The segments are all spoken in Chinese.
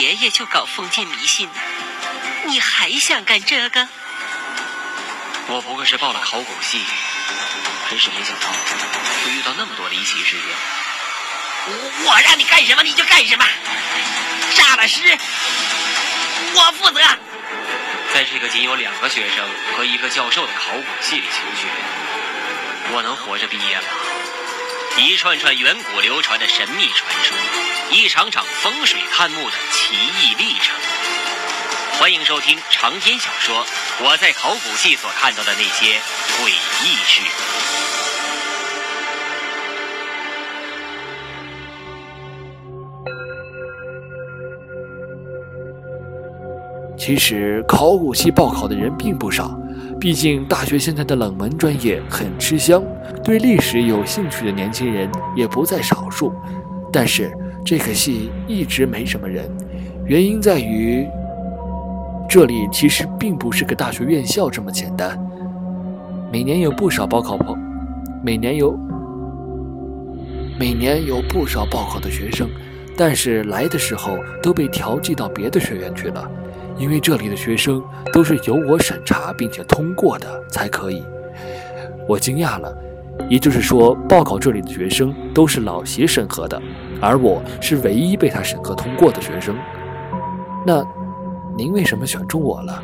爷爷就搞封建迷信呢，你还想干这个？我不过是报了考古系，真是没想到会遇到那么多离奇事件。我我让你干什么你就干什么，炸了尸，我负责。在这个仅有两个学生和一个教授的考古系里求学，我能活着毕业吗？一串串远古流传的神秘传说，一场场风水探墓的奇异历程。欢迎收听长篇小说《我在考古系所看到的那些诡异事》。其实考古系报考的人并不少，毕竟大学现在的冷门专业很吃香，对历史有兴趣的年轻人也不在少数。但是这个系一直没什么人，原因在于这里其实并不是个大学院校这么简单。每年有不少报考朋，每年有每年有不少报考的学生，但是来的时候都被调剂到别的学院去了。因为这里的学生都是由我审查并且通过的才可以，我惊讶了。也就是说，报考这里的学生都是老席审核的，而我是唯一被他审核通过的学生。那您为什么选中我了？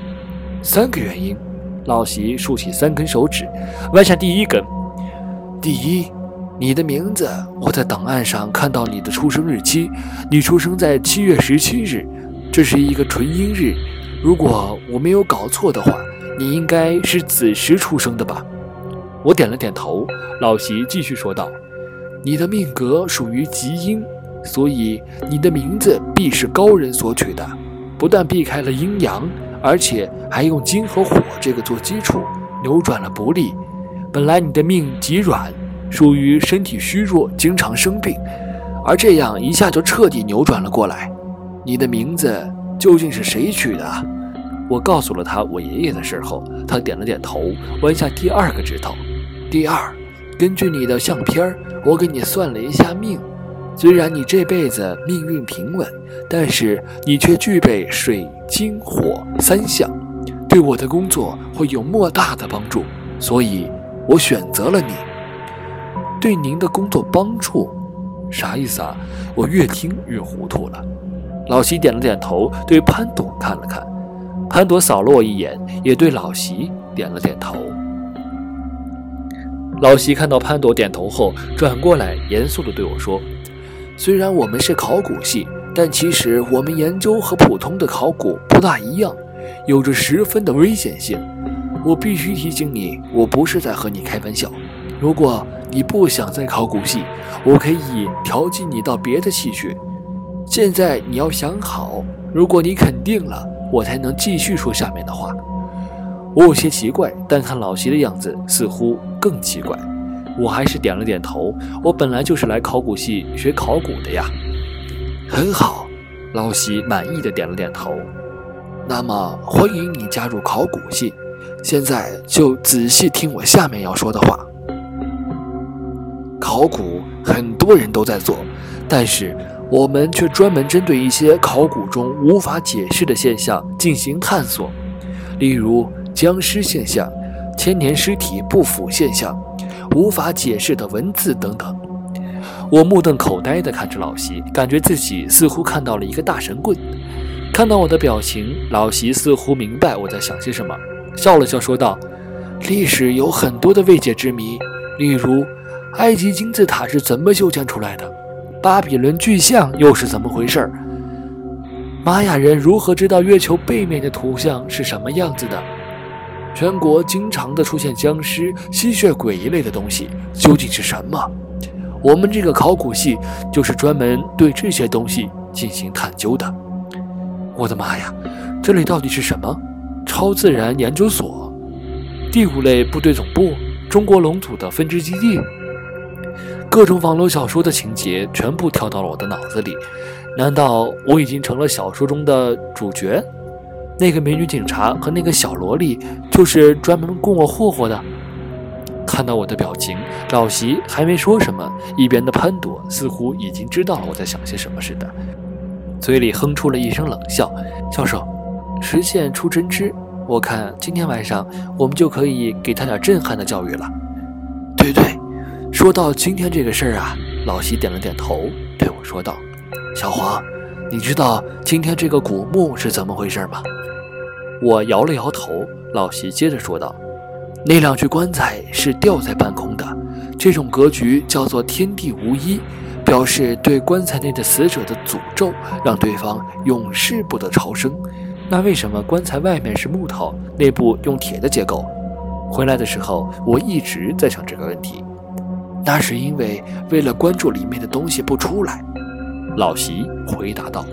三个原因。老席竖起三根手指，弯下第一根。第一，你的名字，我在档案上看到你的出生日期，你出生在七月十七日。这是一个纯阴日，如果我没有搞错的话，你应该是子时出生的吧？我点了点头。老席继续说道：“你的命格属于极阴，所以你的名字必是高人所取的。不但避开了阴阳，而且还用金和火这个做基础，扭转了不利。本来你的命极软，属于身体虚弱，经常生病，而这样一下就彻底扭转了过来。”你的名字究竟是谁取的？我告诉了他我爷爷的事后，他点了点头，弯下第二个指头。第二，根据你的相片我给你算了一下命。虽然你这辈子命运平稳，但是你却具备水金火三项，对我的工作会有莫大的帮助，所以我选择了你。对您的工作帮助，啥意思啊？我越听越糊涂了。老席点了点头，对潘朵看了看，潘朵扫了我一眼，也对老席点了点头。老席看到潘朵点头后，转过来严肃地对我说：“虽然我们是考古系，但其实我们研究和普通的考古不大一样，有着十分的危险性。我必须提醒你，我不是在和你开玩笑。如果你不想在考古系，我可以调剂你到别的系去。”现在你要想好，如果你肯定了，我才能继续说下面的话。我有些奇怪，但看老席的样子，似乎更奇怪。我还是点了点头。我本来就是来考古系学考古的呀。很好，老席满意的点了点头。那么欢迎你加入考古系。现在就仔细听我下面要说的话。考古很多人都在做，但是。我们却专门针对一些考古中无法解释的现象进行探索，例如僵尸现象、千年尸体不腐现象、无法解释的文字等等。我目瞪口呆地看着老席，感觉自己似乎看到了一个大神棍。看到我的表情，老席似乎明白我在想些什么，笑了笑说道：“历史有很多的未解之谜，例如埃及金字塔是怎么修建出来的。”巴比伦巨像又是怎么回事？玛雅人如何知道月球背面的图像是什么样子的？全国经常的出现僵尸、吸血鬼一类的东西究竟是什么？我们这个考古系就是专门对这些东西进行探究的。我的妈呀，这里到底是什么？超自然研究所？第五类部队总部？中国龙组的分支基地？各种网络小说的情节全部跳到了我的脑子里，难道我已经成了小说中的主角？那个美女警察和那个小萝莉就是专门供我霍霍的？看到我的表情，老席还没说什么，一边的潘朵似乎已经知道了我在想些什么似的。嘴里哼出了一声冷笑。教授，实现出真知，我看今天晚上我们就可以给他点震撼的教育了。对对，说到今天这个事儿啊，老席点了点头，对我说道：“小黄，你知道今天这个古墓是怎么回事吗？”我摇了摇头。老席接着说道：“那两具棺材是吊在半空的，这种格局叫做天地无一，表示对棺材内的死者的诅咒，让对方永世不得超生。那为什么棺材外面是木头，内部用铁的结构？回来的时候，我一直在想这个问题。那是因为为了关注里面的东西不出来。”老席回答道。